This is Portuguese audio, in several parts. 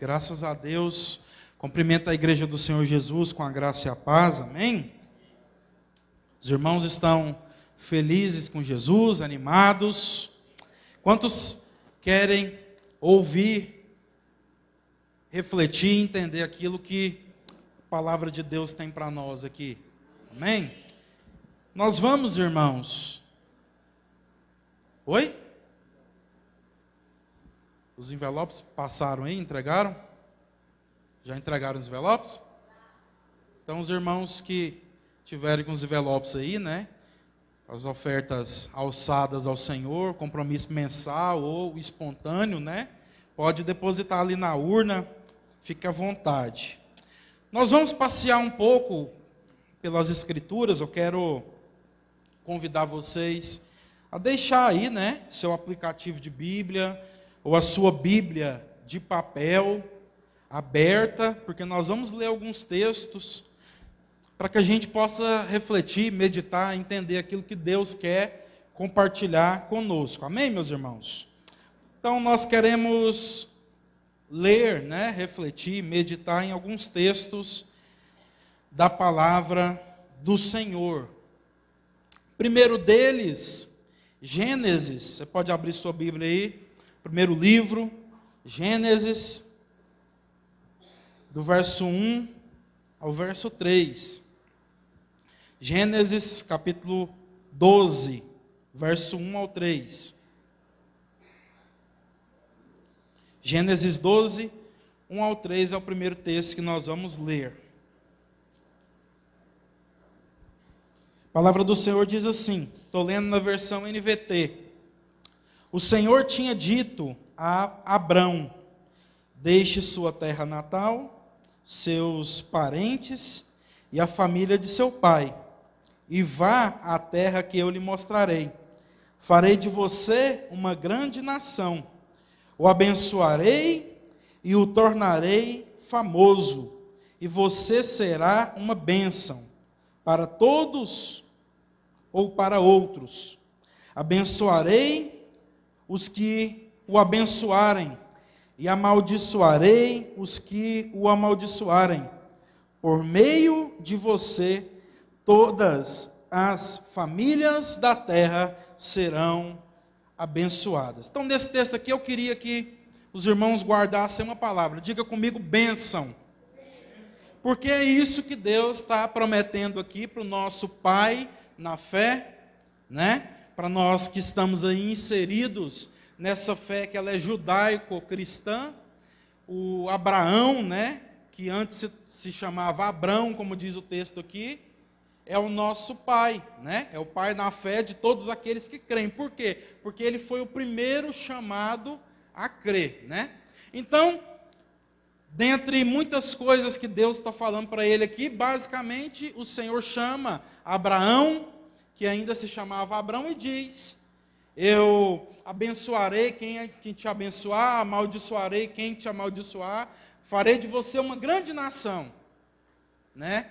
Graças a Deus. Cumprimento a igreja do Senhor Jesus com a graça e a paz. Amém. Os irmãos estão felizes com Jesus, animados. Quantos querem ouvir, refletir entender aquilo que a palavra de Deus tem para nós aqui? Amém? Nós vamos, irmãos. Oi? Os envelopes passaram aí, entregaram? Já entregaram os envelopes? Então, os irmãos que tiverem com os envelopes aí, né? As ofertas alçadas ao Senhor, compromisso mensal ou espontâneo, né? Pode depositar ali na urna, fique à vontade. Nós vamos passear um pouco pelas Escrituras, eu quero convidar vocês a deixar aí, né, seu aplicativo de Bíblia, ou a sua Bíblia de papel aberta, porque nós vamos ler alguns textos para que a gente possa refletir, meditar, entender aquilo que Deus quer compartilhar conosco. Amém, meus irmãos? Então nós queremos ler, né, refletir, meditar em alguns textos da palavra do Senhor. Primeiro deles, Gênesis. Você pode abrir sua Bíblia aí primeiro livro, Gênesis, do verso 1 ao verso 3. Gênesis capítulo 12, verso 1 ao 3. Gênesis 12, 1 ao 3 é o primeiro texto que nós vamos ler. A palavra do Senhor diz assim, estou lendo na versão NVT. O Senhor tinha dito a Abrão: Deixe sua terra natal, seus parentes e a família de seu pai, e vá à terra que eu lhe mostrarei. Farei de você uma grande nação. O abençoarei e o tornarei famoso, e você será uma bênção para todos ou para outros. Abençoarei os que o abençoarem, e amaldiçoarei os que o amaldiçoarem. Por meio de você, todas as famílias da terra serão abençoadas. Então, nesse texto aqui, eu queria que os irmãos guardassem uma palavra. Diga comigo, bênção. Porque é isso que Deus está prometendo aqui para o nosso Pai na fé, né? Para nós que estamos aí inseridos nessa fé que ela é judaico-cristã, o Abraão, né, que antes se, chamava Abrão, como diz o texto aqui, é o nosso pai, né? É o pai na fé de todos aqueles que creem. Por quê? Porque ele foi o primeiro chamado a crer, né? Então, dentre muitas coisas que Deus está falando para ele aqui, basicamente o Senhor chama Abraão que ainda se chamava Abraão, e diz: Eu abençoarei quem, quem te abençoar, amaldiçoarei quem te amaldiçoar, farei de você uma grande nação, né?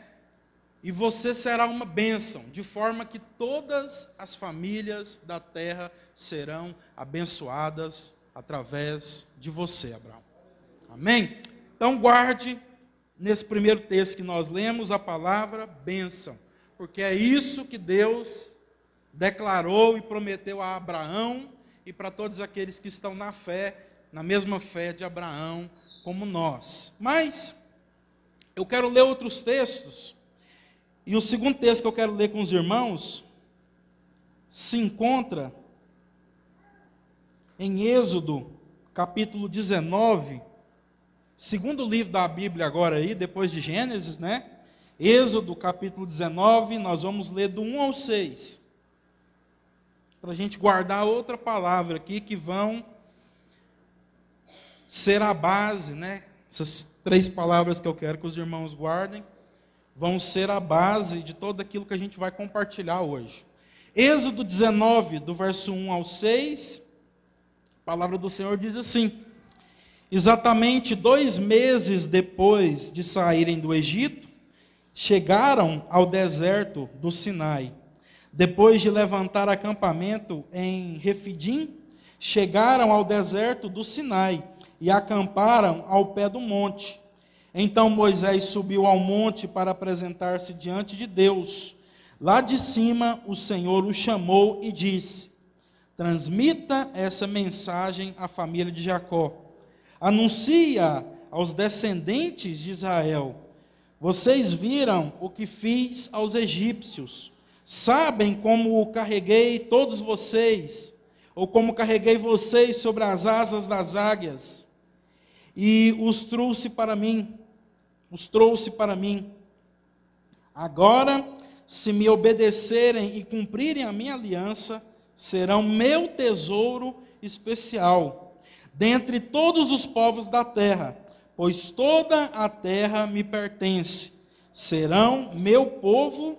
E você será uma bênção, de forma que todas as famílias da terra serão abençoadas através de você, Abraão. Amém? Então guarde nesse primeiro texto que nós lemos a palavra bênção porque é isso que Deus declarou e prometeu a Abraão e para todos aqueles que estão na fé, na mesma fé de Abraão, como nós. Mas eu quero ler outros textos, e o segundo texto que eu quero ler com os irmãos se encontra em Êxodo, capítulo 19, segundo livro da Bíblia agora aí, depois de Gênesis, né? Êxodo capítulo 19, nós vamos ler do 1 ao 6. Para a gente guardar outra palavra aqui que vão ser a base, né? Essas três palavras que eu quero que os irmãos guardem vão ser a base de todo aquilo que a gente vai compartilhar hoje. Êxodo 19, do verso 1 ao 6, a palavra do Senhor diz assim: Exatamente dois meses depois de saírem do Egito, chegaram ao deserto do Sinai. Depois de levantar acampamento em Refidim, chegaram ao deserto do Sinai. e acamparam ao pé do monte. Então Moisés subiu ao monte para apresentar-se diante de Deus. Lá de cima, o Senhor o chamou e disse: Transmita essa mensagem à família de Jacó. Anuncia aos descendentes de Israel: Vocês viram o que fiz aos egípcios. Sabem como carreguei todos vocês, ou como carreguei vocês sobre as asas das águias, e os trouxe para mim, os trouxe para mim. Agora, se me obedecerem e cumprirem a minha aliança, serão meu tesouro especial dentre todos os povos da terra, pois toda a terra me pertence. Serão meu povo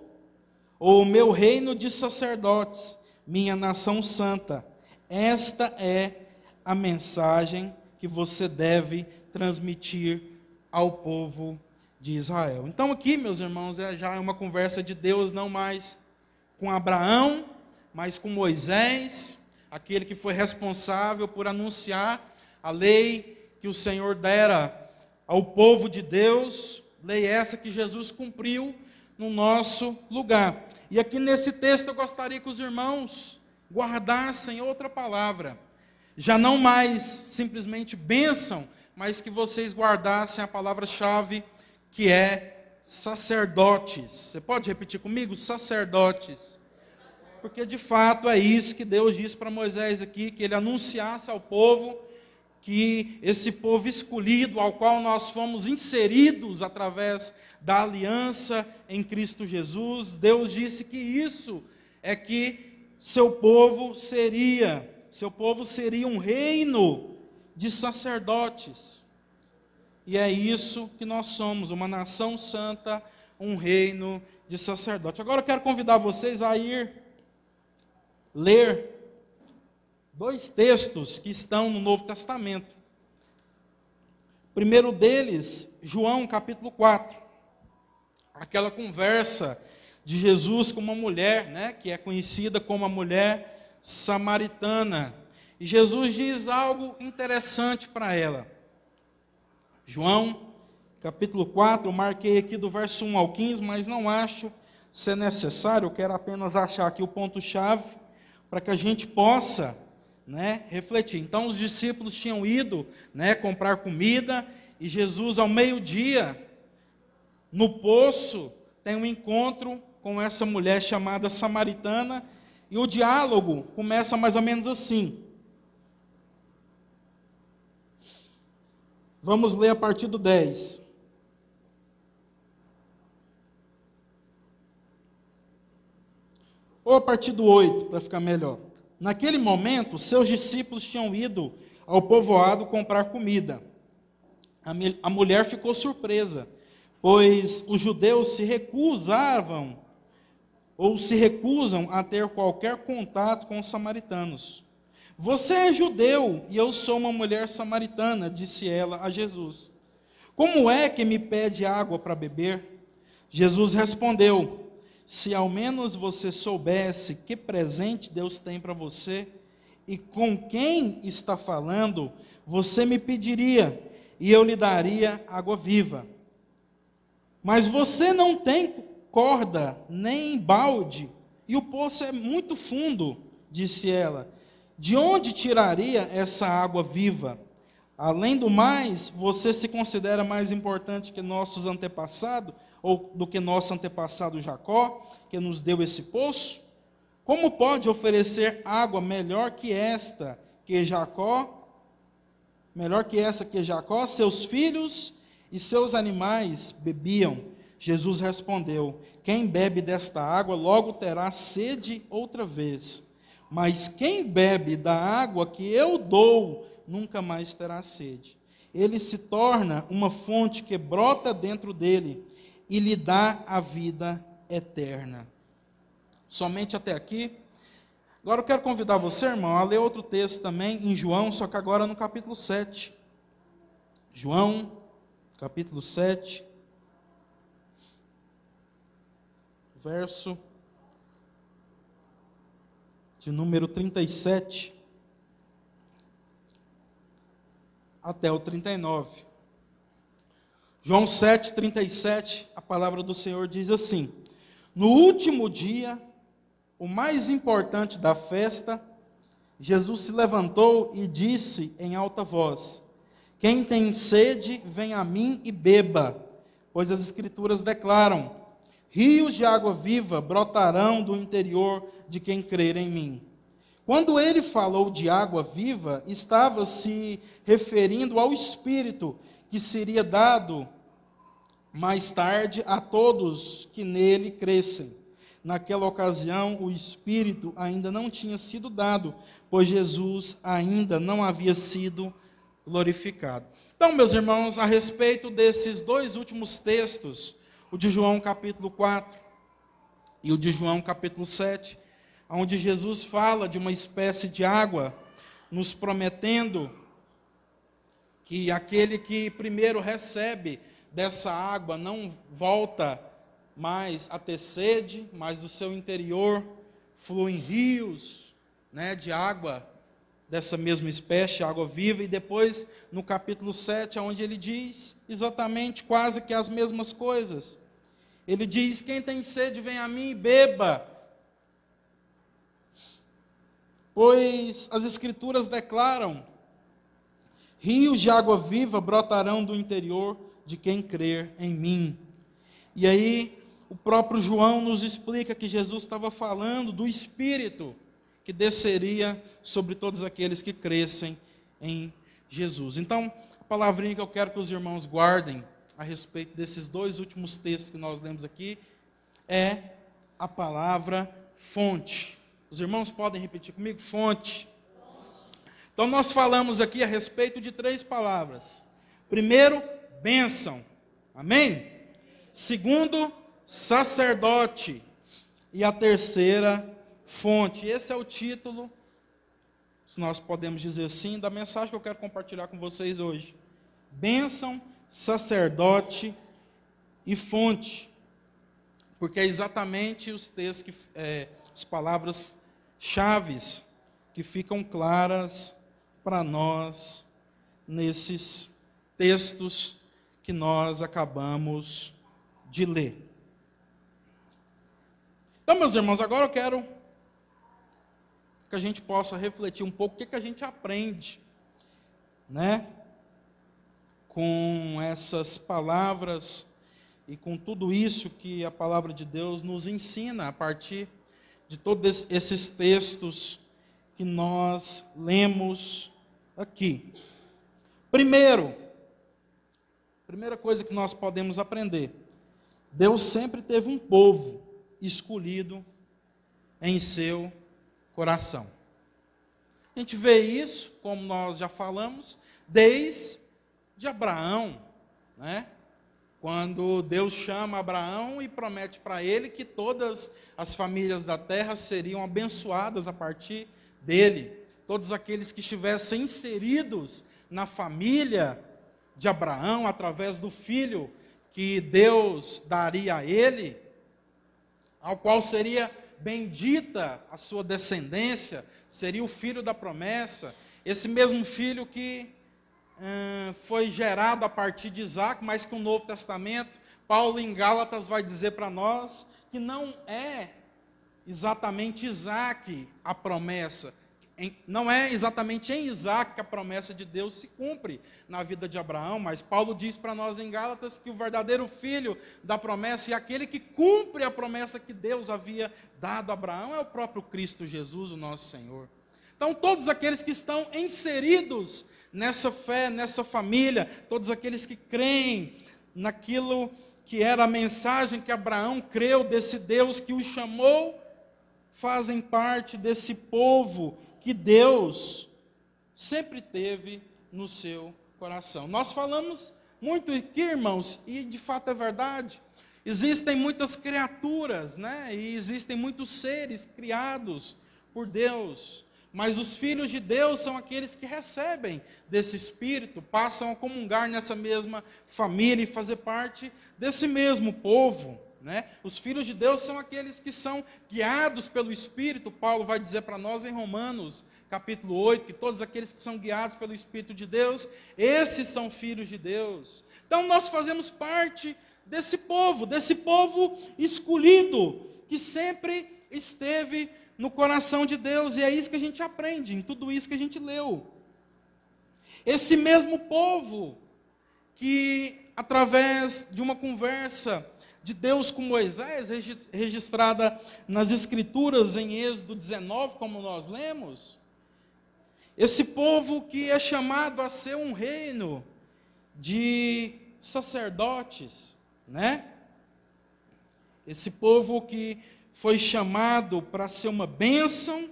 ou meu reino de sacerdotes, minha nação santa. Esta é a mensagem que você deve transmitir ao povo de Israel. Então, aqui, meus irmãos, é já uma conversa de Deus, não mais com Abraão, mas com Moisés, aquele que foi responsável por anunciar a lei que o Senhor dera ao povo de Deus, lei essa que Jesus cumpriu no nosso lugar. E aqui nesse texto eu gostaria que os irmãos guardassem outra palavra, já não mais simplesmente bênção, mas que vocês guardassem a palavra-chave que é sacerdotes. Você pode repetir comigo? Sacerdotes. Porque de fato é isso que Deus disse para Moisés aqui, que ele anunciasse ao povo que esse povo escolhido, ao qual nós fomos inseridos através da aliança em Cristo Jesus, Deus disse que isso é que seu povo seria, seu povo seria um reino de sacerdotes. E é isso que nós somos, uma nação santa, um reino de sacerdotes. Agora eu quero convidar vocês a ir ler dois textos que estão no Novo Testamento. O primeiro deles, João capítulo 4. Aquela conversa de Jesus com uma mulher, né, que é conhecida como a mulher samaritana. E Jesus diz algo interessante para ela. João capítulo 4, eu marquei aqui do verso 1 ao 15, mas não acho ser necessário, eu quero apenas achar aqui o ponto-chave para que a gente possa né, refletir. Então os discípulos tinham ido né, comprar comida e Jesus, ao meio-dia, no poço, tem um encontro com essa mulher chamada samaritana e o diálogo começa mais ou menos assim. Vamos ler a partir do 10. Ou a partir do 8, para ficar melhor. Naquele momento, seus discípulos tinham ido ao povoado comprar comida. A mulher ficou surpresa, pois os judeus se recusavam ou se recusam a ter qualquer contato com os samaritanos. Você é judeu e eu sou uma mulher samaritana, disse ela a Jesus. Como é que me pede água para beber? Jesus respondeu: se ao menos você soubesse que presente Deus tem para você e com quem está falando, você me pediria e eu lhe daria água viva. Mas você não tem corda nem balde e o poço é muito fundo, disse ela. De onde tiraria essa água viva? Além do mais, você se considera mais importante que nossos antepassados? Ou do que nosso antepassado Jacó, que nos deu esse poço? Como pode oferecer água melhor que esta que Jacó? Melhor que essa que Jacó, seus filhos e seus animais bebiam. Jesus respondeu: Quem bebe desta água logo terá sede outra vez. Mas quem bebe da água que eu dou nunca mais terá sede. Ele se torna uma fonte que brota dentro dele e lhe dá a vida eterna. Somente até aqui. Agora eu quero convidar você, irmão, a ler outro texto também em João, só que agora no capítulo 7. João, capítulo 7, verso de número 37. até o 39. João 7, 37, a palavra do Senhor diz assim: No último dia, o mais importante da festa, Jesus se levantou e disse em alta voz: Quem tem sede, vem a mim e beba, pois as Escrituras declaram: Rios de água viva brotarão do interior de quem crer em mim. Quando ele falou de água viva, estava se referindo ao Espírito que seria dado mais tarde a todos que nele crescem. Naquela ocasião, o Espírito ainda não tinha sido dado, pois Jesus ainda não havia sido glorificado. Então, meus irmãos, a respeito desses dois últimos textos, o de João capítulo 4 e o de João capítulo 7, onde Jesus fala de uma espécie de água, nos prometendo que aquele que primeiro recebe dessa água não volta mais a ter sede, mas do seu interior fluem rios né, de água dessa mesma espécie, água viva, e depois no capítulo 7, onde ele diz exatamente quase que as mesmas coisas. Ele diz: Quem tem sede, vem a mim e beba. Pois as Escrituras declaram Rios de água viva brotarão do interior de quem crer em mim. E aí, o próprio João nos explica que Jesus estava falando do Espírito que desceria sobre todos aqueles que crescem em Jesus. Então, a palavrinha que eu quero que os irmãos guardem a respeito desses dois últimos textos que nós lemos aqui é a palavra fonte. Os irmãos podem repetir comigo? Fonte. Então, nós falamos aqui a respeito de três palavras. Primeiro, bênção. Amém? Segundo, sacerdote. E a terceira, fonte. Esse é o título, se nós podemos dizer assim, da mensagem que eu quero compartilhar com vocês hoje. Bênção, sacerdote e fonte. Porque é exatamente os textos, que, é, as palavras chaves que ficam claras para nós nesses textos que nós acabamos de ler. Então, meus irmãos, agora eu quero que a gente possa refletir um pouco o que, que a gente aprende, né? Com essas palavras e com tudo isso que a palavra de Deus nos ensina a partir de todos esses textos que nós lemos aqui. Primeiro, primeira coisa que nós podemos aprender: Deus sempre teve um povo escolhido em seu coração. A gente vê isso, como nós já falamos, desde Abraão, né? Quando Deus chama Abraão e promete para ele que todas as famílias da terra seriam abençoadas a partir dele. Todos aqueles que estivessem inseridos na família de Abraão, através do filho que Deus daria a ele, ao qual seria bendita a sua descendência, seria o filho da promessa, esse mesmo filho que hum, foi gerado a partir de Isaac, mas que o Novo Testamento, Paulo em Gálatas vai dizer para nós que não é exatamente Isaac a promessa, não é exatamente em Isaac que a promessa de Deus se cumpre na vida de Abraão, mas Paulo diz para nós em Gálatas que o verdadeiro filho da promessa e aquele que cumpre a promessa que Deus havia dado a Abraão é o próprio Cristo Jesus, o nosso Senhor. Então, todos aqueles que estão inseridos nessa fé, nessa família, todos aqueles que creem naquilo que era a mensagem que Abraão creu desse Deus que o chamou, fazem parte desse povo que Deus sempre teve no seu coração. Nós falamos muito aqui, irmãos, e de fato é verdade. Existem muitas criaturas, né? E existem muitos seres criados por Deus. Mas os filhos de Deus são aqueles que recebem desse Espírito, passam a comungar nessa mesma família e fazer parte desse mesmo povo. Né? Os filhos de Deus são aqueles que são guiados pelo Espírito. Paulo vai dizer para nós em Romanos, capítulo 8, que todos aqueles que são guiados pelo Espírito de Deus, esses são filhos de Deus. Então nós fazemos parte desse povo, desse povo escolhido, que sempre esteve no coração de Deus, e é isso que a gente aprende em tudo isso que a gente leu. Esse mesmo povo que, através de uma conversa de Deus com Moisés, registrada nas Escrituras em Êxodo 19, como nós lemos, esse povo que é chamado a ser um reino de sacerdotes, né? Esse povo que foi chamado para ser uma bênção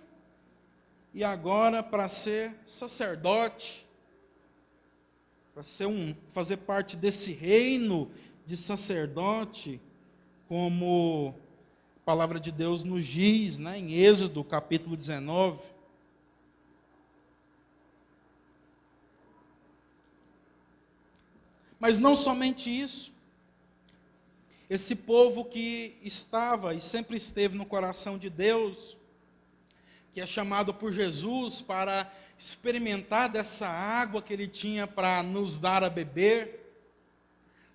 e agora para ser sacerdote, para ser um, fazer parte desse reino de sacerdote, como a palavra de Deus nos diz, né, em Êxodo capítulo 19. Mas não somente isso. Esse povo que estava e sempre esteve no coração de Deus, que é chamado por Jesus para experimentar dessa água que ele tinha para nos dar a beber,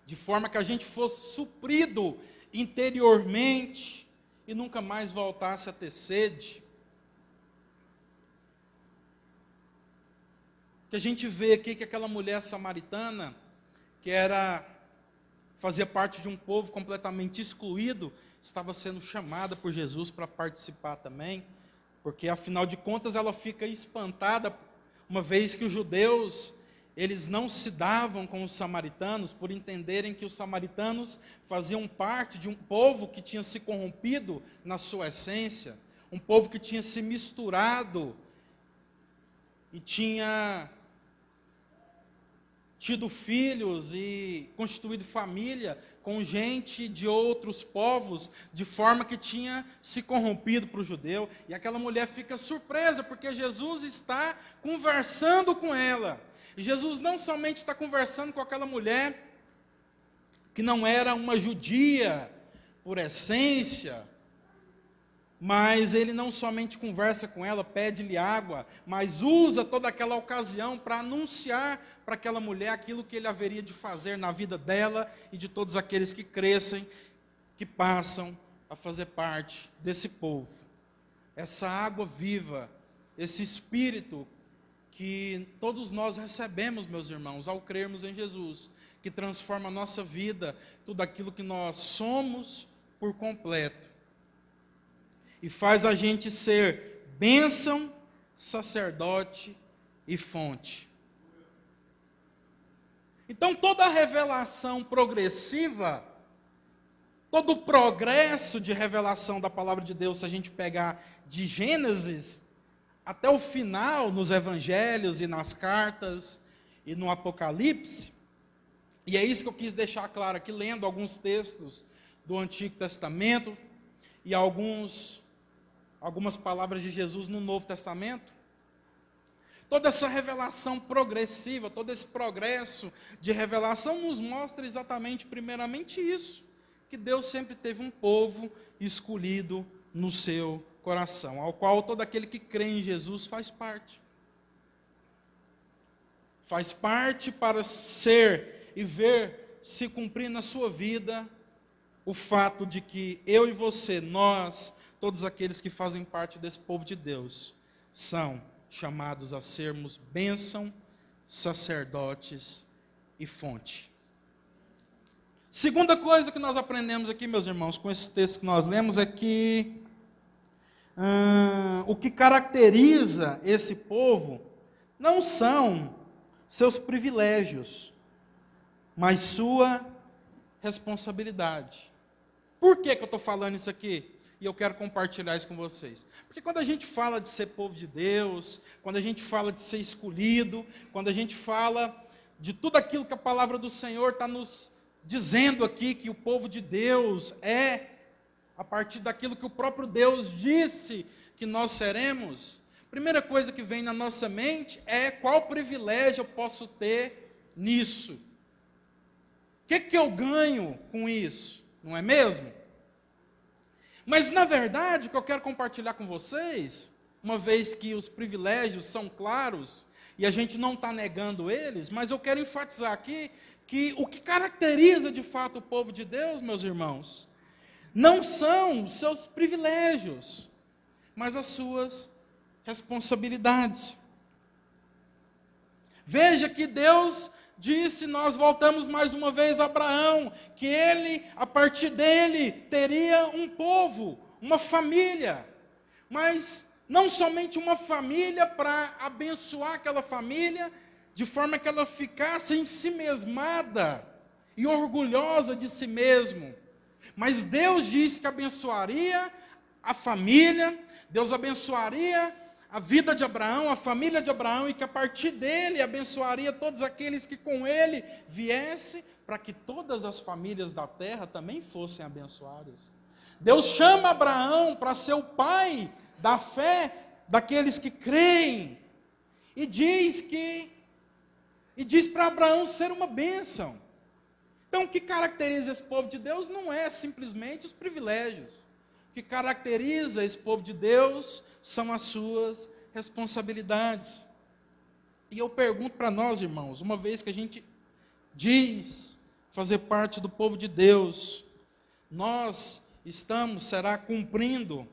de forma que a gente fosse suprido interiormente e nunca mais voltasse a ter sede. Que a gente vê aqui que aquela mulher samaritana, que era fazia parte de um povo completamente excluído, estava sendo chamada por Jesus para participar também, porque afinal de contas ela fica espantada uma vez que os judeus eles não se davam com os samaritanos por entenderem que os samaritanos faziam parte de um povo que tinha se corrompido na sua essência, um povo que tinha se misturado e tinha tido filhos e constituído família com gente de outros povos, de forma que tinha se corrompido para o judeu. E aquela mulher fica surpresa, porque Jesus está conversando com ela. Jesus não somente está conversando com aquela mulher que não era uma judia por essência, mas ele não somente conversa com ela, pede-lhe água, mas usa toda aquela ocasião para anunciar para aquela mulher aquilo que ele haveria de fazer na vida dela e de todos aqueles que crescem, que passam a fazer parte desse povo. Essa água viva, esse espírito que todos nós recebemos, meus irmãos, ao crermos em Jesus, que transforma a nossa vida, tudo aquilo que nós somos por completo, e faz a gente ser bênção, sacerdote e fonte. Então, toda a revelação progressiva, todo o progresso de revelação da palavra de Deus, se a gente pegar de Gênesis até o final nos evangelhos e nas cartas e no Apocalipse. E é isso que eu quis deixar claro aqui, lendo alguns textos do Antigo Testamento e alguns, algumas palavras de Jesus no Novo Testamento. Toda essa revelação progressiva, todo esse progresso de revelação nos mostra exatamente, primeiramente, isso: que Deus sempre teve um povo escolhido no seu coração, ao qual todo aquele que crê em Jesus faz parte. Faz parte para ser e ver se cumprir na sua vida o fato de que eu e você, nós, todos aqueles que fazem parte desse povo de Deus, são chamados a sermos bênção, sacerdotes e fonte. Segunda coisa que nós aprendemos aqui, meus irmãos, com esse texto que nós lemos, é que o que caracteriza esse povo não são seus privilégios, mas sua responsabilidade. Por que, que eu estou falando isso aqui? E eu quero compartilhar isso com vocês. Porque quando a gente fala de ser povo de Deus, quando a gente fala de ser escolhido, quando a gente fala de tudo aquilo que a palavra do Senhor está nos dizendo aqui, que o povo de Deus é a partir daquilo que o próprio Deus disse que nós seremos, primeira coisa que vem na nossa mente é qual privilégio eu posso ter nisso. O que, que eu ganho com isso? Não é mesmo? Mas, na verdade, o que eu quero compartilhar com vocês, uma vez que os privilégios são claros e a gente não está negando eles, mas eu quero enfatizar aqui que o que caracteriza de fato o povo de Deus, meus irmãos, não são os seus privilégios, mas as suas responsabilidades. Veja que Deus disse, nós voltamos mais uma vez a Abraão, que ele, a partir dele, teria um povo, uma família. Mas não somente uma família para abençoar aquela família, de forma que ela ficasse em si mesmada e orgulhosa de si mesmo. Mas Deus disse que abençoaria a família, Deus abençoaria a vida de Abraão, a família de Abraão, e que a partir dele abençoaria todos aqueles que com ele viesse, para que todas as famílias da terra também fossem abençoadas. Deus chama Abraão para ser o pai da fé daqueles que creem, e diz que e diz para Abraão ser uma bênção. Então, o que caracteriza esse povo de Deus não é simplesmente os privilégios. O que caracteriza esse povo de Deus são as suas responsabilidades. E eu pergunto para nós, irmãos, uma vez que a gente diz fazer parte do povo de Deus, nós estamos, será, cumprindo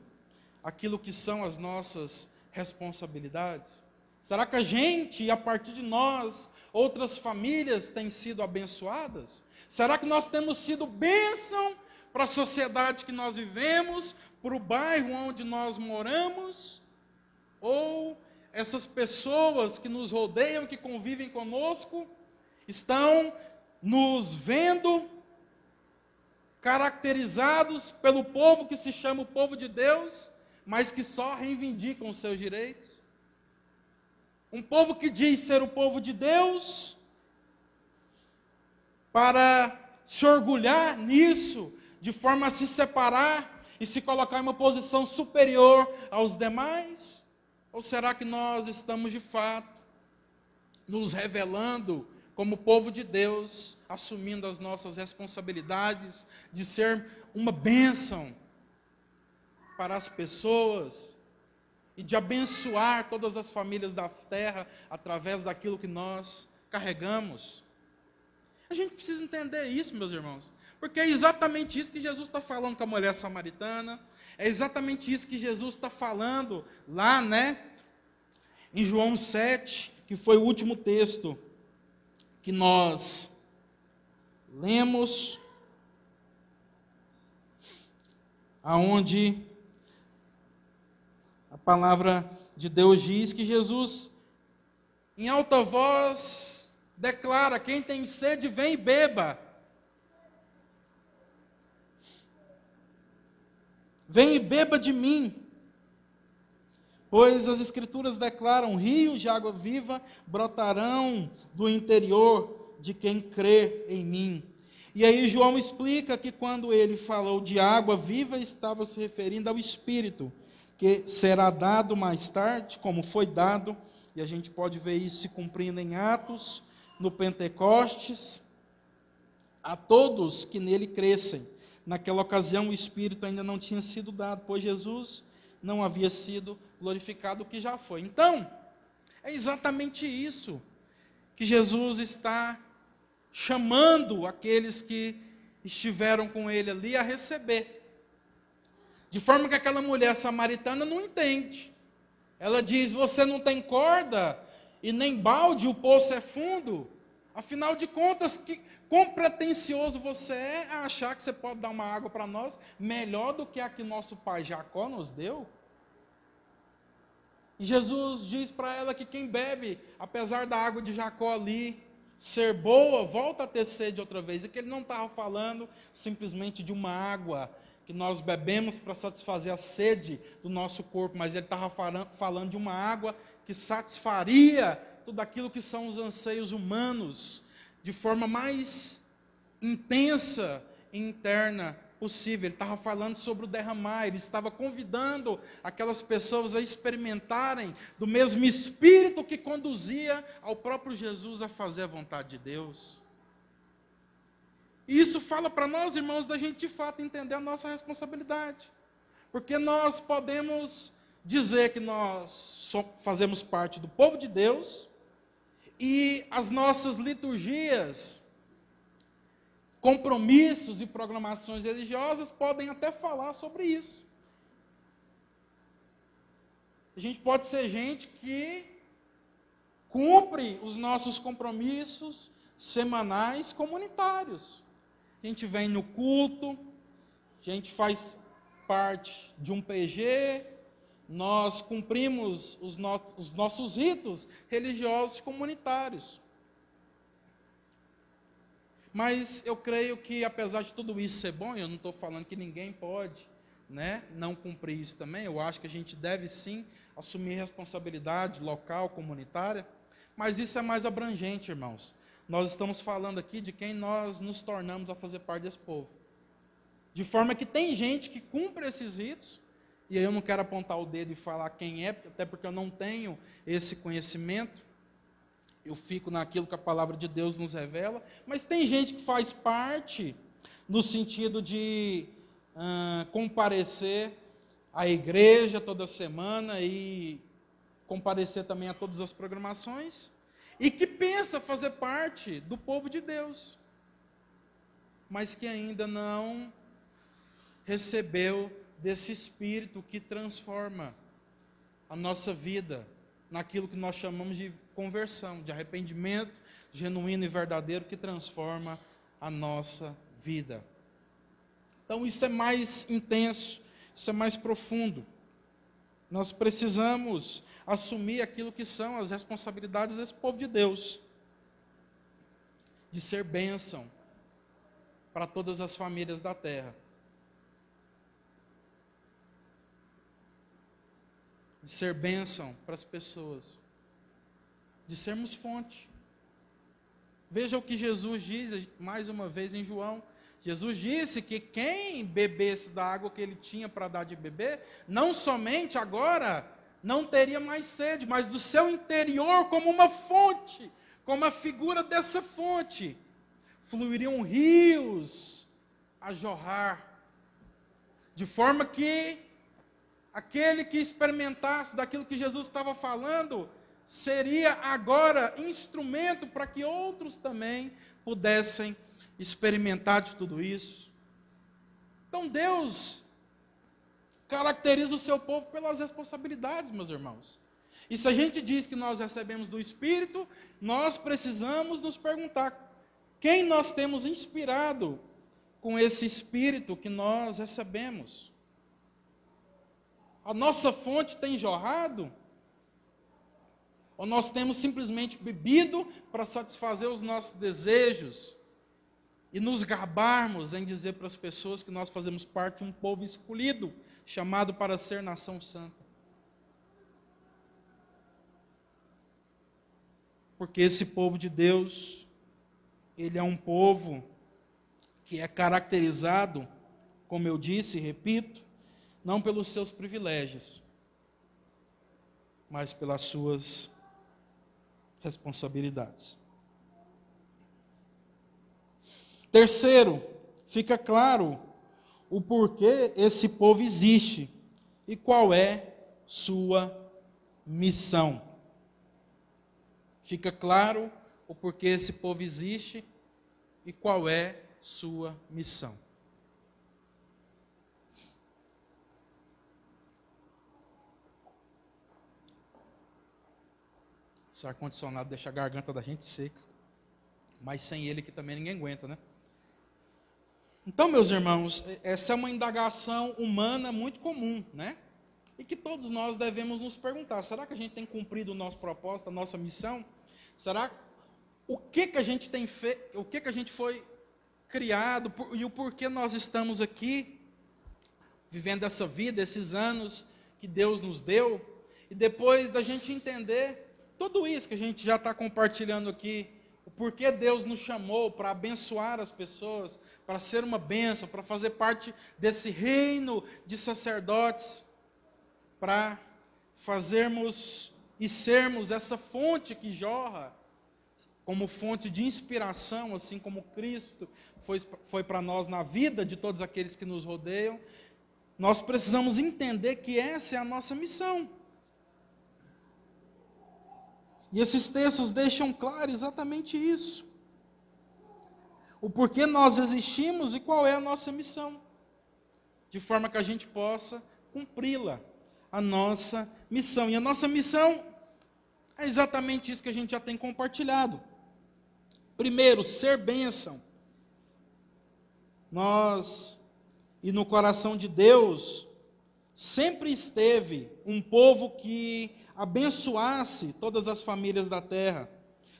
aquilo que são as nossas responsabilidades? Será que a gente, a partir de nós, outras famílias têm sido abençoadas? Será que nós temos sido bênção para a sociedade que nós vivemos, para o bairro onde nós moramos? Ou essas pessoas que nos rodeiam, que convivem conosco, estão nos vendo caracterizados pelo povo que se chama o povo de Deus, mas que só reivindicam os seus direitos? Um povo que diz ser o povo de Deus, para se orgulhar nisso, de forma a se separar e se colocar em uma posição superior aos demais? Ou será que nós estamos de fato nos revelando como povo de Deus, assumindo as nossas responsabilidades de ser uma bênção para as pessoas e de abençoar todas as famílias da terra através daquilo que nós carregamos? A gente precisa entender isso, meus irmãos. Porque é exatamente isso que Jesus está falando com a mulher samaritana, é exatamente isso que Jesus está falando lá, né, em João 7, que foi o último texto que nós lemos, aonde a palavra de Deus diz que Jesus, em alta voz, declara: quem tem sede, vem e beba. Vem e beba de mim. Pois as Escrituras declaram: rios de água viva brotarão do interior de quem crê em mim. E aí João explica que quando ele falou de água viva, estava se referindo ao Espírito, que será dado mais tarde, como foi dado, e a gente pode ver isso se cumprindo em Atos, no Pentecostes, a todos que nele crescem. Naquela ocasião, o Espírito ainda não tinha sido dado, pois Jesus não havia sido glorificado, o que já foi. Então, é exatamente isso que Jesus está chamando aqueles que estiveram com ele ali a receber. De forma que aquela mulher samaritana não entende. Ela diz: Você não tem corda e nem balde, o poço é fundo. Afinal de contas, que, quão pretencioso você é a achar que você pode dar uma água para nós melhor do que a que nosso pai Jacó nos deu? E Jesus diz para ela que quem bebe, apesar da água de Jacó ali ser boa, volta a ter sede outra vez. E que ele não estava falando simplesmente de uma água que nós bebemos para satisfazer a sede do nosso corpo, mas ele estava falando de uma água que satisfaria tudo aquilo que são os anseios humanos de forma mais intensa e interna possível. Ele estava falando sobre o derramar, ele estava convidando aquelas pessoas a experimentarem do mesmo espírito que conduzia ao próprio Jesus a fazer a vontade de Deus. E isso fala para nós, irmãos, da gente de fato entender a nossa responsabilidade. Porque nós podemos dizer que nós fazemos parte do povo de Deus e as nossas liturgias, compromissos e programações religiosas podem até falar sobre isso. A gente pode ser gente que cumpre os nossos compromissos semanais comunitários. A gente vem no culto, a gente faz parte de um PG, nós cumprimos os, no os nossos ritos religiosos comunitários. Mas eu creio que, apesar de tudo isso ser bom, eu não estou falando que ninguém pode né, não cumprir isso também, eu acho que a gente deve sim assumir responsabilidade local, comunitária, mas isso é mais abrangente, irmãos. Nós estamos falando aqui de quem nós nos tornamos a fazer parte desse povo. De forma que tem gente que cumpre esses ritos, e aí eu não quero apontar o dedo e falar quem é, até porque eu não tenho esse conhecimento. Eu fico naquilo que a palavra de Deus nos revela, mas tem gente que faz parte no sentido de uh, comparecer à igreja toda semana e comparecer também a todas as programações, e que pensa fazer parte do povo de Deus, mas que ainda não recebeu desse espírito que transforma a nossa vida naquilo que nós chamamos de conversão, de arrependimento genuíno e verdadeiro que transforma a nossa vida. Então isso é mais intenso, isso é mais profundo. Nós precisamos assumir aquilo que são as responsabilidades desse povo de Deus, de ser bênção para todas as famílias da terra. De ser bênção para as pessoas, de sermos fonte. Veja o que Jesus diz mais uma vez em João. Jesus disse que quem bebesse da água que ele tinha para dar de beber, não somente agora não teria mais sede, mas do seu interior, como uma fonte, como a figura dessa fonte, fluiriam rios a jorrar, de forma que aquele que experimentasse daquilo que Jesus estava falando, seria agora instrumento para que outros também pudessem experimentar de tudo isso. Então Deus caracteriza o seu povo pelas responsabilidades, meus irmãos. E se a gente diz que nós recebemos do Espírito, nós precisamos nos perguntar quem nós temos inspirado com esse Espírito que nós recebemos. A nossa fonte tem jorrado? Ou nós temos simplesmente bebido para satisfazer os nossos desejos e nos gabarmos em dizer para as pessoas que nós fazemos parte de um povo escolhido, chamado para ser nação santa? Porque esse povo de Deus, ele é um povo que é caracterizado, como eu disse e repito, não pelos seus privilégios, mas pelas suas responsabilidades. Terceiro, fica claro o porquê esse povo existe e qual é sua missão. Fica claro o porquê esse povo existe e qual é sua missão. Esse ar-condicionado deixa a garganta da gente seca. Mas sem ele que também ninguém aguenta, né? Então, meus irmãos, essa é uma indagação humana muito comum, né? E que todos nós devemos nos perguntar: será que a gente tem cumprido o nosso propósito, a nossa missão? Será o que que a gente tem feito, o que que a gente foi criado e o porquê nós estamos aqui vivendo essa vida, esses anos que Deus nos deu? E depois da gente entender tudo isso que a gente já está compartilhando aqui, o porquê Deus nos chamou para abençoar as pessoas, para ser uma bênção, para fazer parte desse reino de sacerdotes, para fazermos e sermos essa fonte que jorra, como fonte de inspiração, assim como Cristo foi, foi para nós na vida de todos aqueles que nos rodeiam. nós precisamos entender que essa é a nossa missão. E esses textos deixam claro exatamente isso. O porquê nós existimos e qual é a nossa missão. De forma que a gente possa cumpri-la, a nossa missão. E a nossa missão é exatamente isso que a gente já tem compartilhado. Primeiro, ser bênção. Nós, e no coração de Deus, sempre esteve um povo que abençoasse todas as famílias da terra.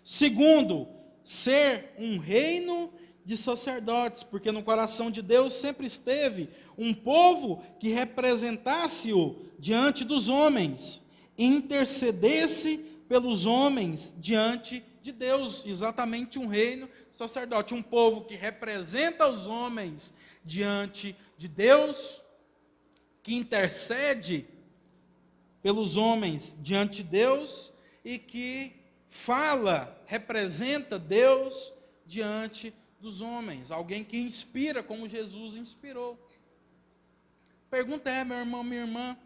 Segundo, ser um reino de sacerdotes, porque no coração de Deus sempre esteve um povo que representasse-o diante dos homens, intercedesse pelos homens diante de Deus, exatamente um reino sacerdote, um povo que representa os homens diante de Deus, que intercede pelos homens diante de Deus e que fala, representa Deus diante dos homens, alguém que inspira como Jesus inspirou. Pergunta é, meu irmão, minha irmã,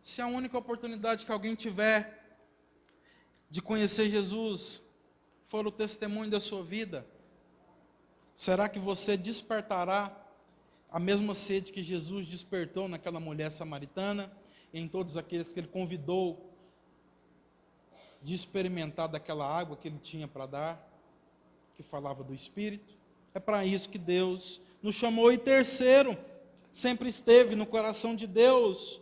se a única oportunidade que alguém tiver de conhecer Jesus for o testemunho da sua vida, será que você despertará a mesma sede que Jesus despertou naquela mulher samaritana? Em todos aqueles que ele convidou de experimentar daquela água que ele tinha para dar, que falava do Espírito. É para isso que Deus nos chamou. E terceiro, sempre esteve no coração de Deus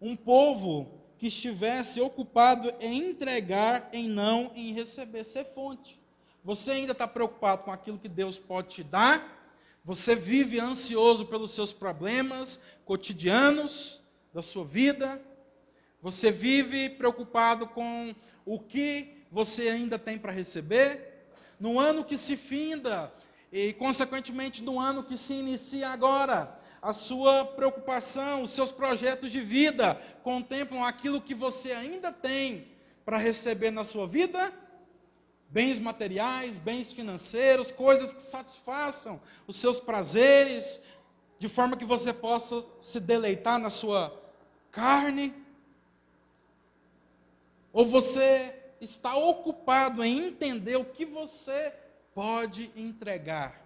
um povo que estivesse ocupado em entregar, em não em receber, ser fonte. Você ainda está preocupado com aquilo que Deus pode te dar? Você vive ansioso pelos seus problemas cotidianos? Da sua vida, você vive preocupado com o que você ainda tem para receber, no ano que se finda e, consequentemente, no ano que se inicia agora, a sua preocupação, os seus projetos de vida contemplam aquilo que você ainda tem para receber na sua vida? Bens materiais, bens financeiros, coisas que satisfaçam os seus prazeres, de forma que você possa se deleitar na sua carne? Ou você está ocupado em entender o que você pode entregar?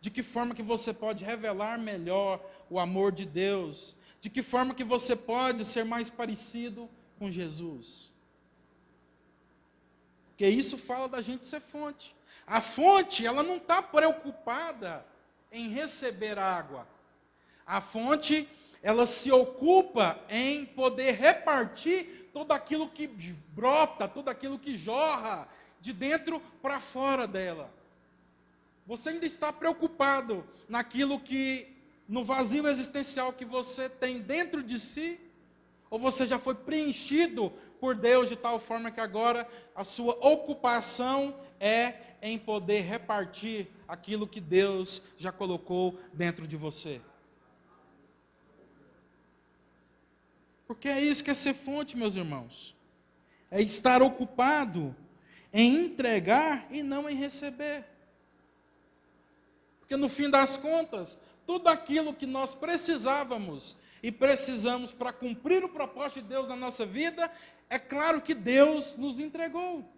De que forma que você pode revelar melhor o amor de Deus? De que forma que você pode ser mais parecido com Jesus? Porque isso fala da gente ser fonte. A fonte, ela não está preocupada em receber água. A fonte, ela se ocupa em poder repartir tudo aquilo que brota, tudo aquilo que jorra de dentro para fora dela. Você ainda está preocupado naquilo que, no vazio existencial que você tem dentro de si? Ou você já foi preenchido por Deus de tal forma que agora a sua ocupação é em poder repartir aquilo que Deus já colocou dentro de você. Porque é isso que é ser fonte, meus irmãos. É estar ocupado em entregar e não em receber. Porque no fim das contas, tudo aquilo que nós precisávamos e precisamos para cumprir o propósito de Deus na nossa vida, é claro que Deus nos entregou.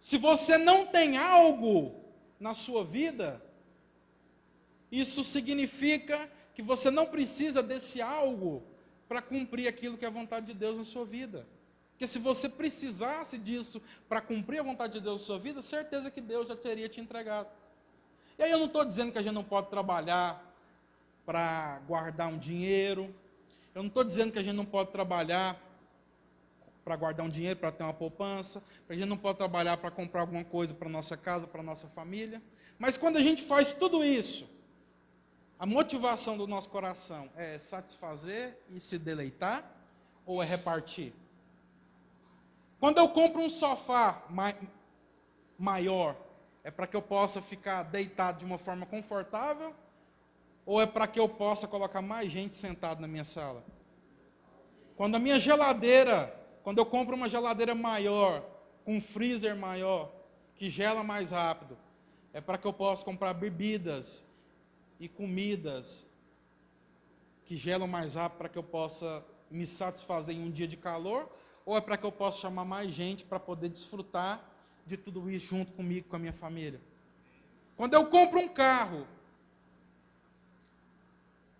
Se você não tem algo na sua vida, isso significa que você não precisa desse algo para cumprir aquilo que é a vontade de Deus na sua vida. Porque se você precisasse disso para cumprir a vontade de Deus na sua vida, certeza que Deus já teria te entregado. E aí eu não estou dizendo que a gente não pode trabalhar para guardar um dinheiro. Eu não estou dizendo que a gente não pode trabalhar para guardar um dinheiro, para ter uma poupança, a gente não pode trabalhar para comprar alguma coisa para nossa casa, para nossa família. Mas quando a gente faz tudo isso, a motivação do nosso coração é satisfazer e se deleitar ou é repartir? Quando eu compro um sofá maior, é para que eu possa ficar deitado de uma forma confortável ou é para que eu possa colocar mais gente sentada na minha sala? Quando a minha geladeira, quando eu compro uma geladeira maior, com um freezer maior, que gela mais rápido, é para que eu possa comprar bebidas e comidas que gelam mais rápido para que eu possa me satisfazer em um dia de calor, ou é para que eu possa chamar mais gente para poder desfrutar de tudo isso junto comigo, com a minha família? Quando eu compro um carro,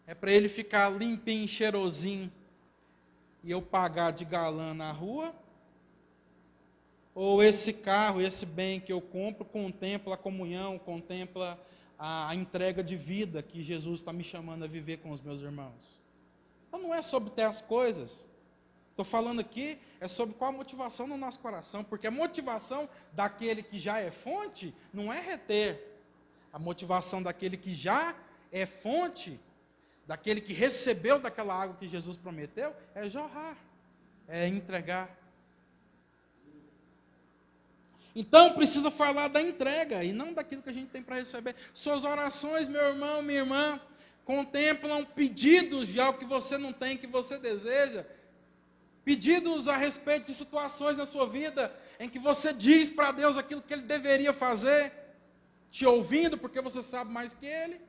é para ele ficar limpinho, cheirosinho, e eu pagar de galã na rua? Ou esse carro, esse bem que eu compro, contempla a comunhão, contempla a, a entrega de vida que Jesus está me chamando a viver com os meus irmãos. Então não é sobre ter as coisas. Estou falando aqui é sobre qual a motivação no nosso coração, porque a motivação daquele que já é fonte não é reter. A motivação daquele que já é fonte, daquele que recebeu daquela água que Jesus prometeu, é jorrar, é entregar. Então precisa falar da entrega e não daquilo que a gente tem para receber. Suas orações, meu irmão, minha irmã, contemplam pedidos de algo que você não tem, que você deseja. Pedidos a respeito de situações na sua vida em que você diz para Deus aquilo que Ele deveria fazer, te ouvindo porque você sabe mais que Ele.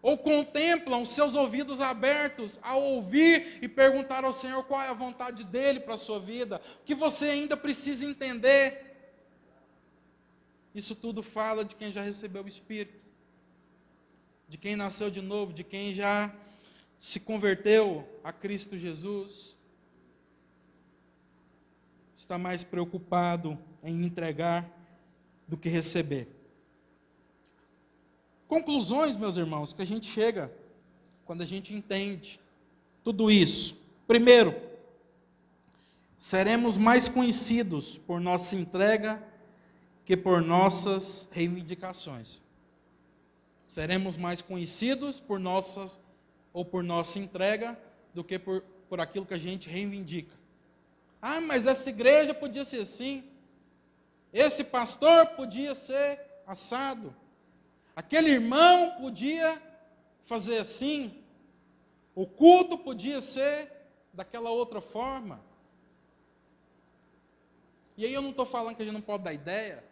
Ou contemplam seus ouvidos abertos ao ouvir e perguntar ao Senhor qual é a vontade dele para a sua vida, o que você ainda precisa entender. Isso tudo fala de quem já recebeu o Espírito, de quem nasceu de novo, de quem já se converteu a Cristo Jesus. Está mais preocupado em entregar do que receber. Conclusões, meus irmãos, que a gente chega quando a gente entende tudo isso. Primeiro, seremos mais conhecidos por nossa entrega que por nossas reivindicações. Seremos mais conhecidos por nossas ou por nossa entrega do que por, por aquilo que a gente reivindica. Ah, mas essa igreja podia ser assim. Esse pastor podia ser assado. Aquele irmão podia fazer assim. O culto podia ser daquela outra forma. E aí eu não estou falando que a gente não pode dar ideia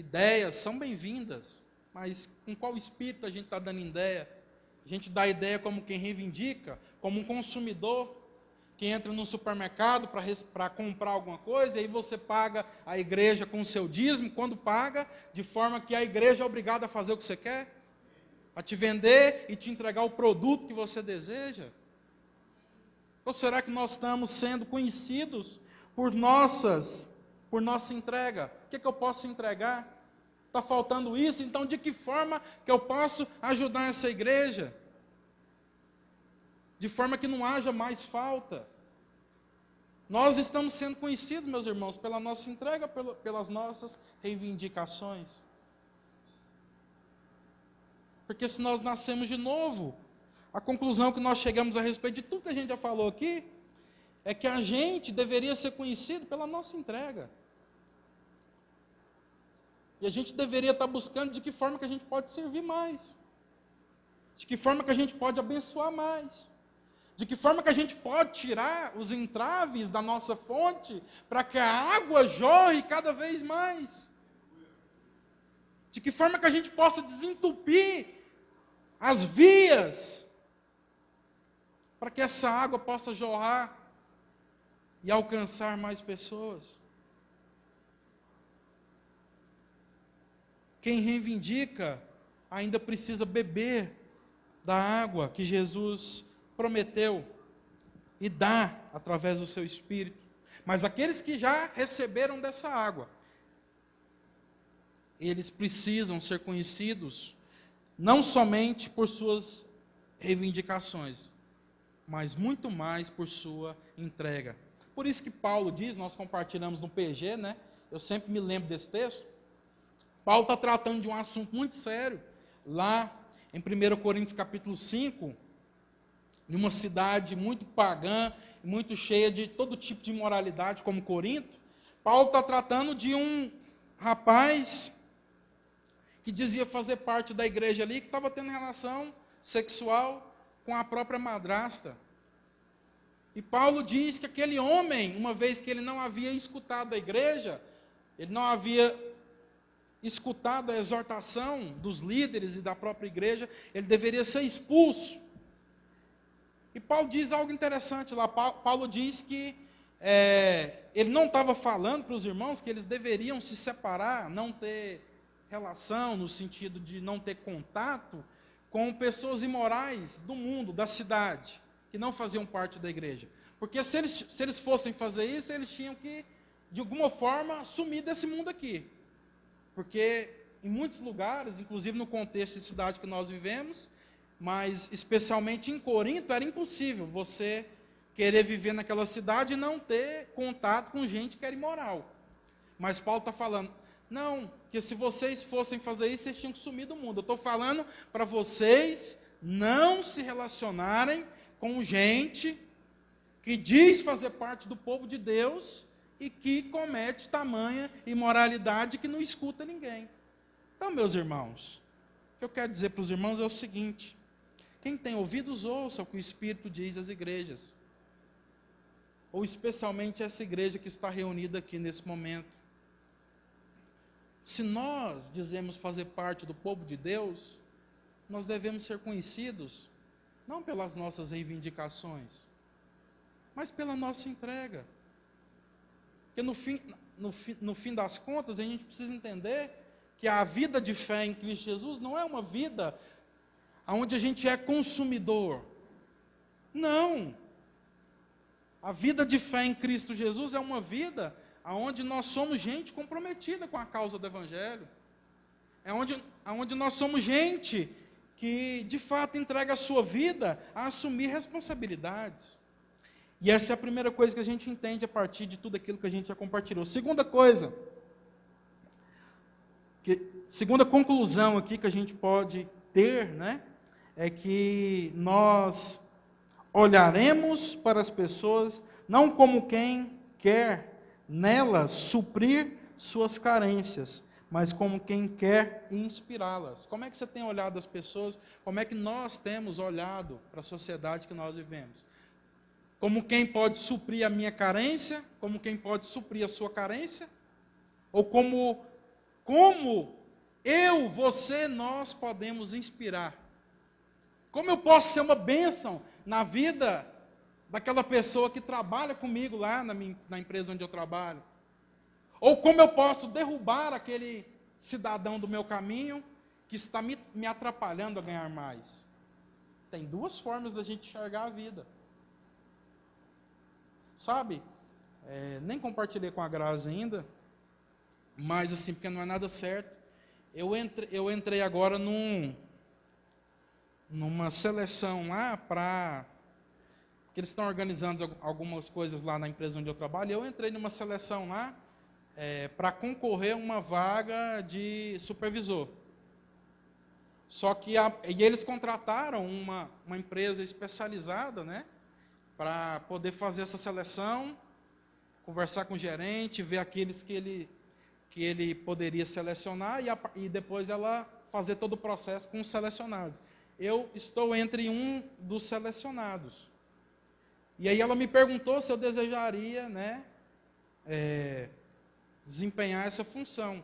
ideias são bem-vindas, mas com qual espírito a gente está dando ideia? A gente dá ideia como quem reivindica, como um consumidor que entra no supermercado para comprar alguma coisa, e aí você paga a igreja com o seu dízimo, quando paga, de forma que a igreja é obrigada a fazer o que você quer, a te vender e te entregar o produto que você deseja? Ou será que nós estamos sendo conhecidos por nossas por nossa entrega. O que, que eu posso entregar? Está faltando isso, então de que forma que eu posso ajudar essa igreja? De forma que não haja mais falta. Nós estamos sendo conhecidos, meus irmãos, pela nossa entrega, pelas nossas reivindicações. Porque se nós nascemos de novo, a conclusão que nós chegamos a respeito de tudo que a gente já falou aqui, é que a gente deveria ser conhecido pela nossa entrega. E a gente deveria estar buscando de que forma que a gente pode servir mais. De que forma que a gente pode abençoar mais. De que forma que a gente pode tirar os entraves da nossa fonte para que a água jorre cada vez mais. De que forma que a gente possa desentupir as vias para que essa água possa jorrar e alcançar mais pessoas. Quem reivindica ainda precisa beber da água que Jesus prometeu e dá através do seu espírito. Mas aqueles que já receberam dessa água, eles precisam ser conhecidos não somente por suas reivindicações, mas muito mais por sua entrega. Por isso que Paulo diz, nós compartilhamos no PG, né? Eu sempre me lembro desse texto. Paulo está tratando de um assunto muito sério, lá em 1 Coríntios capítulo 5, em uma cidade muito pagã, muito cheia de todo tipo de imoralidade, como Corinto. Paulo está tratando de um rapaz que dizia fazer parte da igreja ali, que estava tendo relação sexual com a própria madrasta. E Paulo diz que aquele homem, uma vez que ele não havia escutado a igreja, ele não havia escutado a exortação dos líderes e da própria igreja, ele deveria ser expulso. E Paulo diz algo interessante lá. Paulo diz que é, ele não estava falando para os irmãos que eles deveriam se separar, não ter relação, no sentido de não ter contato com pessoas imorais do mundo, da cidade, que não faziam parte da igreja. Porque se eles, se eles fossem fazer isso, eles tinham que, de alguma forma, sumir desse mundo aqui. Porque em muitos lugares, inclusive no contexto de cidade que nós vivemos, mas especialmente em Corinto, era impossível você querer viver naquela cidade e não ter contato com gente que era imoral. Mas Paulo está falando, não, que se vocês fossem fazer isso, vocês tinham que sumir do mundo. Eu estou falando para vocês não se relacionarem com gente que diz fazer parte do povo de Deus e que comete tamanha imoralidade que não escuta ninguém. Então, meus irmãos, o que eu quero dizer para os irmãos é o seguinte: quem tem ouvidos, ouça o que o Espírito diz às igrejas. Ou especialmente essa igreja que está reunida aqui nesse momento. Se nós dizemos fazer parte do povo de Deus, nós devemos ser conhecidos não pelas nossas reivindicações, mas pela nossa entrega. Porque no fim, no, fim, no fim das contas, a gente precisa entender que a vida de fé em Cristo Jesus não é uma vida onde a gente é consumidor. Não. A vida de fé em Cristo Jesus é uma vida onde nós somos gente comprometida com a causa do Evangelho. É onde, onde nós somos gente que, de fato, entrega a sua vida a assumir responsabilidades. E essa é a primeira coisa que a gente entende a partir de tudo aquilo que a gente já compartilhou. Segunda coisa, que, segunda conclusão aqui que a gente pode ter, né, é que nós olharemos para as pessoas não como quem quer nelas suprir suas carências, mas como quem quer inspirá-las. Como é que você tem olhado as pessoas? Como é que nós temos olhado para a sociedade que nós vivemos? Como quem pode suprir a minha carência? Como quem pode suprir a sua carência? Ou como como eu, você, nós podemos inspirar? Como eu posso ser uma bênção na vida daquela pessoa que trabalha comigo lá na, minha, na empresa onde eu trabalho? Ou como eu posso derrubar aquele cidadão do meu caminho que está me, me atrapalhando a ganhar mais? Tem duas formas da gente enxergar a vida. Sabe? É, nem compartilhei com a Grazi ainda, mas assim, porque não é nada certo. Eu, entre, eu entrei agora num, numa seleção lá para. que eles estão organizando algumas coisas lá na empresa onde eu trabalho. Eu entrei numa seleção lá é, para concorrer a uma vaga de supervisor. Só que a, e eles contrataram uma, uma empresa especializada, né? Para poder fazer essa seleção, conversar com o gerente, ver aqueles que ele, que ele poderia selecionar e, a, e depois ela fazer todo o processo com os selecionados. Eu estou entre um dos selecionados. E aí ela me perguntou se eu desejaria né, é, desempenhar essa função,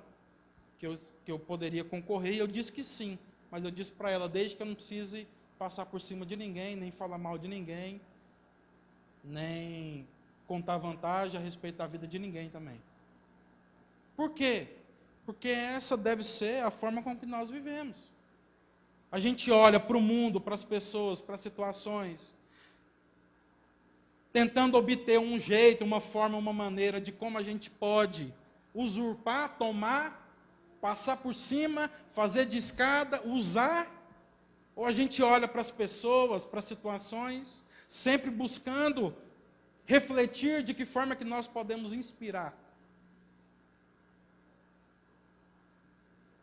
que eu, que eu poderia concorrer, e eu disse que sim. Mas eu disse para ela, desde que eu não precise passar por cima de ninguém, nem falar mal de ninguém, nem contar vantagem a respeito da vida de ninguém também. Por quê? Porque essa deve ser a forma com que nós vivemos. A gente olha para o mundo, para as pessoas, para as situações, tentando obter um jeito, uma forma, uma maneira de como a gente pode usurpar, tomar, passar por cima, fazer de escada, usar, ou a gente olha para as pessoas, para as situações sempre buscando refletir de que forma que nós podemos inspirar.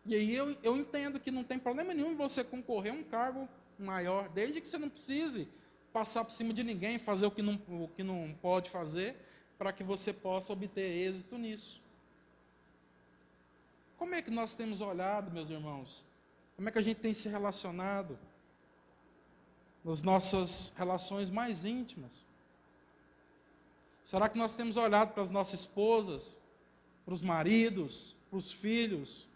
E aí eu, eu entendo que não tem problema nenhum você concorrer a um cargo maior, desde que você não precise passar por cima de ninguém, fazer o que não, o que não pode fazer, para que você possa obter êxito nisso. Como é que nós temos olhado, meus irmãos? Como é que a gente tem se relacionado? Nas nossas relações mais íntimas? Será que nós temos olhado para as nossas esposas, para os maridos, para os filhos,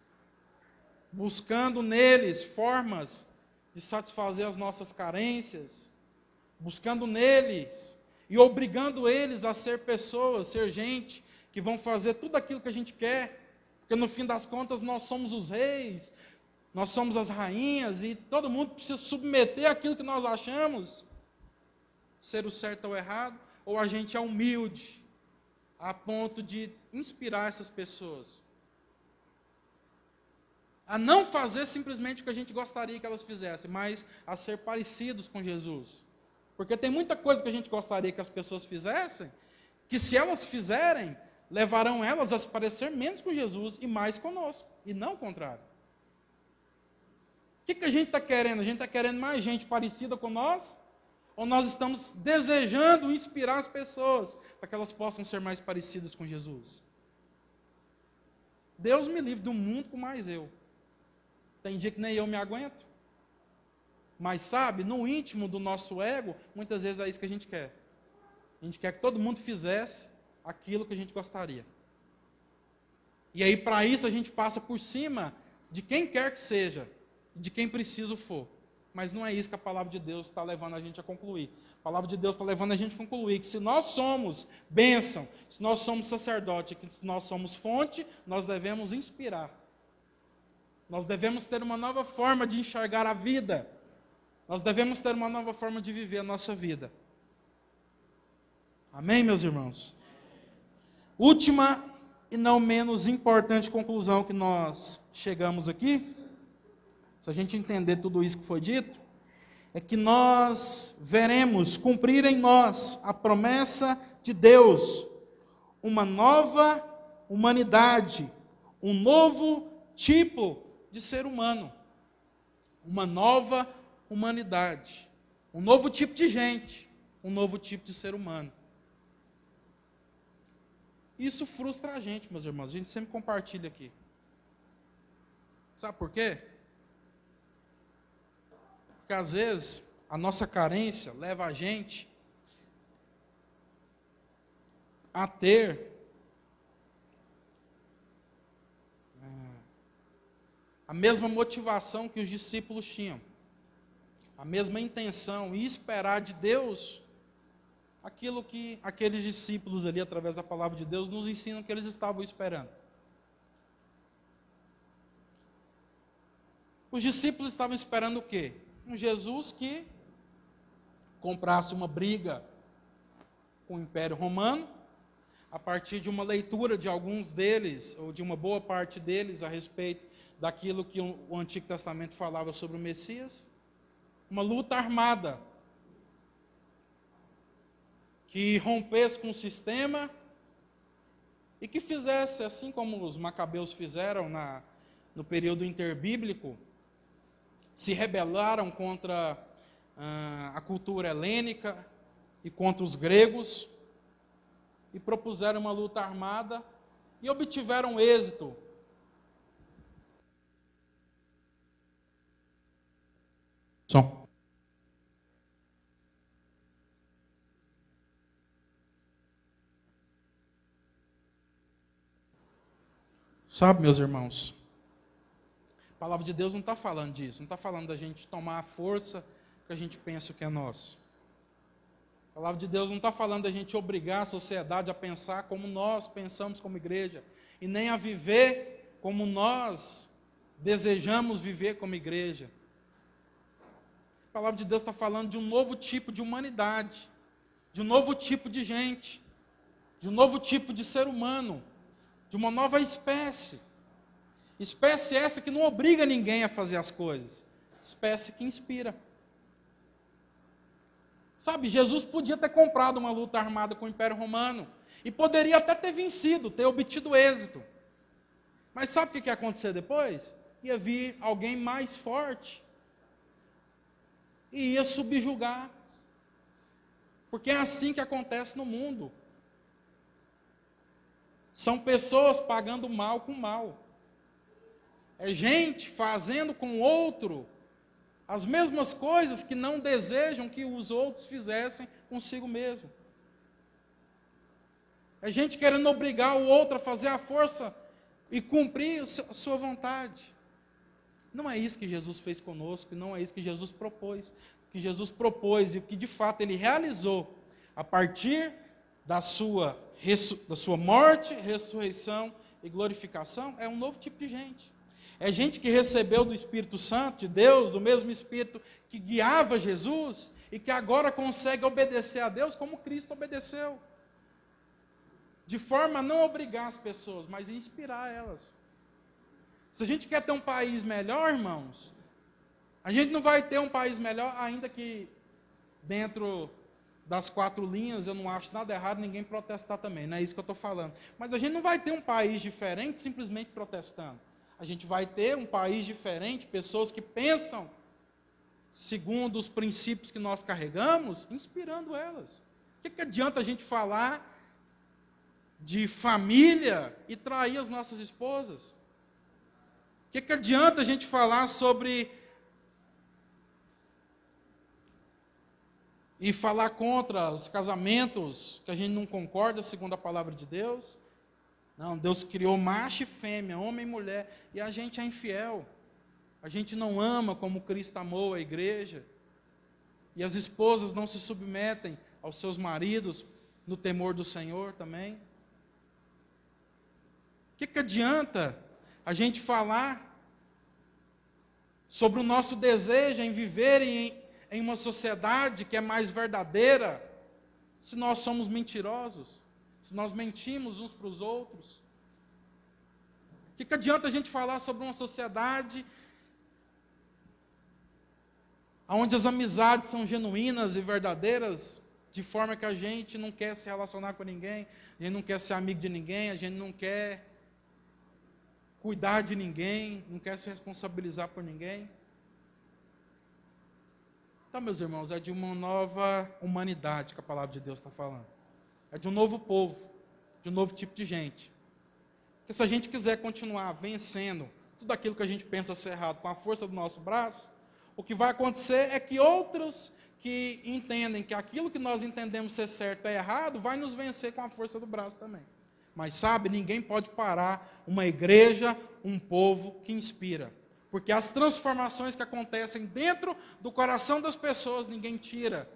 buscando neles formas de satisfazer as nossas carências, buscando neles e obrigando eles a ser pessoas, ser gente que vão fazer tudo aquilo que a gente quer, porque no fim das contas nós somos os reis, nós somos as rainhas e todo mundo precisa submeter aquilo que nós achamos ser o certo ou errado, ou a gente é humilde a ponto de inspirar essas pessoas a não fazer simplesmente o que a gente gostaria que elas fizessem, mas a ser parecidos com Jesus. Porque tem muita coisa que a gente gostaria que as pessoas fizessem, que se elas fizerem, levarão elas a se parecer menos com Jesus e mais conosco, e não o contrário. Que, que a gente está querendo? A gente está querendo mais gente parecida com nós? Ou nós estamos desejando inspirar as pessoas para que elas possam ser mais parecidas com Jesus? Deus me livre do mundo com mais eu. Tem dia que nem eu me aguento. Mas sabe, no íntimo do nosso ego, muitas vezes é isso que a gente quer. A gente quer que todo mundo fizesse aquilo que a gente gostaria. E aí, para isso, a gente passa por cima de quem quer que seja, de quem preciso for. Mas não é isso que a palavra de Deus está levando a gente a concluir. A palavra de Deus está levando a gente a concluir que se nós somos bênção, se nós somos sacerdote, que se nós somos fonte, nós devemos inspirar. Nós devemos ter uma nova forma de enxergar a vida. Nós devemos ter uma nova forma de viver a nossa vida. Amém, meus irmãos? Última e não menos importante conclusão que nós chegamos aqui, se a gente entender tudo isso que foi dito, é que nós veremos cumprir em nós a promessa de Deus, uma nova humanidade, um novo tipo de ser humano, uma nova humanidade, um novo tipo de gente, um novo tipo de ser humano. Isso frustra a gente, meus irmãos. A gente sempre compartilha aqui. Sabe por quê? Porque às vezes a nossa carência leva a gente a ter a mesma motivação que os discípulos tinham, a mesma intenção e esperar de Deus aquilo que aqueles discípulos ali, através da palavra de Deus, nos ensinam que eles estavam esperando. Os discípulos estavam esperando o quê? Um Jesus que comprasse uma briga com o Império Romano, a partir de uma leitura de alguns deles, ou de uma boa parte deles, a respeito daquilo que o Antigo Testamento falava sobre o Messias, uma luta armada que rompesse com o sistema e que fizesse, assim como os macabeus fizeram na, no período interbíblico, se rebelaram contra ah, a cultura helênica e contra os gregos e propuseram uma luta armada e obtiveram êxito Som. Sabe, meus irmãos, a palavra de Deus não está falando disso, não está falando da gente tomar a força que a gente pensa que é nosso. A palavra de Deus não está falando da gente obrigar a sociedade a pensar como nós pensamos como igreja, e nem a viver como nós desejamos viver como igreja palavra de Deus está falando de um novo tipo de humanidade, de um novo tipo de gente, de um novo tipo de ser humano, de uma nova espécie. Espécie essa que não obriga ninguém a fazer as coisas, espécie que inspira. Sabe, Jesus podia ter comprado uma luta armada com o Império Romano e poderia até ter vencido, ter obtido êxito. Mas sabe o que ia acontecer depois? Ia vir alguém mais forte e ia subjugar. Porque é assim que acontece no mundo. São pessoas pagando mal com mal. É gente fazendo com o outro as mesmas coisas que não desejam que os outros fizessem consigo mesmo. É gente querendo obrigar o outro a fazer a força e cumprir a sua vontade. Não é isso que Jesus fez conosco, não é isso que Jesus propôs. O que Jesus propôs e o que de fato ele realizou a partir da sua, da sua morte, ressurreição e glorificação é um novo tipo de gente. É gente que recebeu do Espírito Santo, de Deus, do mesmo Espírito que guiava Jesus e que agora consegue obedecer a Deus como Cristo obedeceu. De forma a não obrigar as pessoas, mas inspirar elas. Se a gente quer ter um país melhor, irmãos, a gente não vai ter um país melhor, ainda que dentro das quatro linhas, eu não acho nada errado ninguém protestar também, não é isso que eu estou falando. Mas a gente não vai ter um país diferente simplesmente protestando. A gente vai ter um país diferente, pessoas que pensam segundo os princípios que nós carregamos, inspirando elas. O que, que adianta a gente falar de família e trair as nossas esposas? O que, que adianta a gente falar sobre e falar contra os casamentos que a gente não concorda segundo a palavra de Deus. Não, Deus criou macho e fêmea, homem e mulher, e a gente é infiel. A gente não ama como Cristo amou a igreja. E as esposas não se submetem aos seus maridos no temor do Senhor também. O que, que adianta a gente falar sobre o nosso desejo em viver em, em uma sociedade que é mais verdadeira se nós somos mentirosos, se nós mentimos uns para os outros? O que, que adianta a gente falar sobre uma sociedade onde as amizades são genuínas e verdadeiras, de forma que a gente não quer se relacionar com ninguém, a gente não quer ser amigo de ninguém, a gente não quer cuidar de ninguém, não quer se responsabilizar por ninguém? Então, meus irmãos, é de uma nova humanidade que a palavra de Deus está falando. É de um novo povo, de um novo tipo de gente. Porque se a gente quiser continuar vencendo tudo aquilo que a gente pensa ser errado com a força do nosso braço, o que vai acontecer é que outros que entendem que aquilo que nós entendemos ser certo é errado, vai nos vencer com a força do braço também. Mas sabe, ninguém pode parar uma igreja, um povo que inspira. Porque as transformações que acontecem dentro do coração das pessoas, ninguém tira.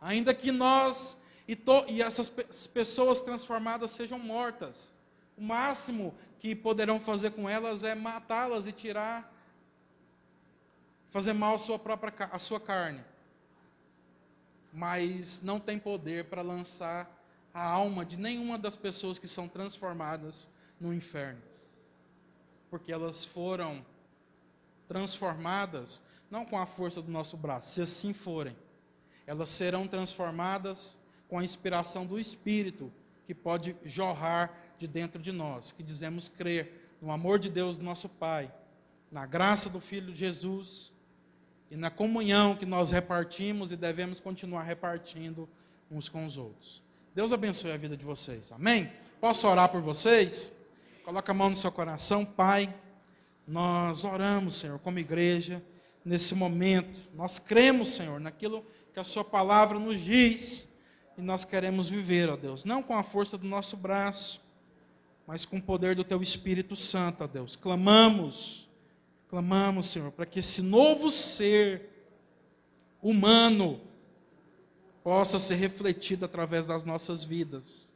Ainda que nós e, to, e essas pessoas transformadas sejam mortas. O máximo que poderão fazer com elas é matá-las e tirar, fazer mal à sua própria à sua carne. Mas não tem poder para lançar a alma de nenhuma das pessoas que são transformadas no inferno porque elas foram transformadas não com a força do nosso braço, se assim forem, elas serão transformadas com a inspiração do Espírito que pode jorrar de dentro de nós, que dizemos crer no amor de Deus, nosso Pai, na graça do Filho Jesus e na comunhão que nós repartimos e devemos continuar repartindo uns com os outros. Deus abençoe a vida de vocês. Amém? Posso orar por vocês? Coloca a mão no seu coração, Pai. Nós oramos, Senhor, como igreja, nesse momento. Nós cremos, Senhor, naquilo que a Sua palavra nos diz. E nós queremos viver, ó Deus, não com a força do nosso braço, mas com o poder do Teu Espírito Santo, ó Deus. Clamamos, clamamos, Senhor, para que esse novo ser humano possa ser refletido através das nossas vidas.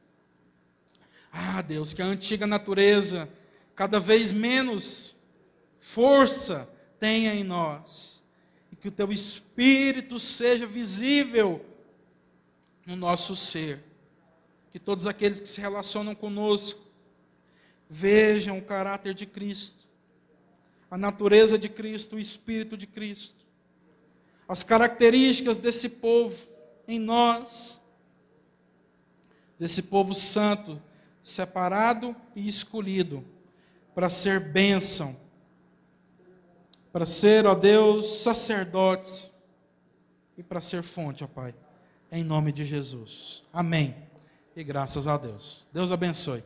Ah, Deus, que a antiga natureza cada vez menos força tenha em nós. E que o teu espírito seja visível no nosso ser. Que todos aqueles que se relacionam conosco vejam o caráter de Cristo, a natureza de Cristo, o espírito de Cristo, as características desse povo em nós, desse povo santo separado e escolhido para ser bênção, para ser, ó Deus, sacerdotes e para ser fonte, ó Pai, em nome de Jesus. Amém. E graças a Deus. Deus abençoe.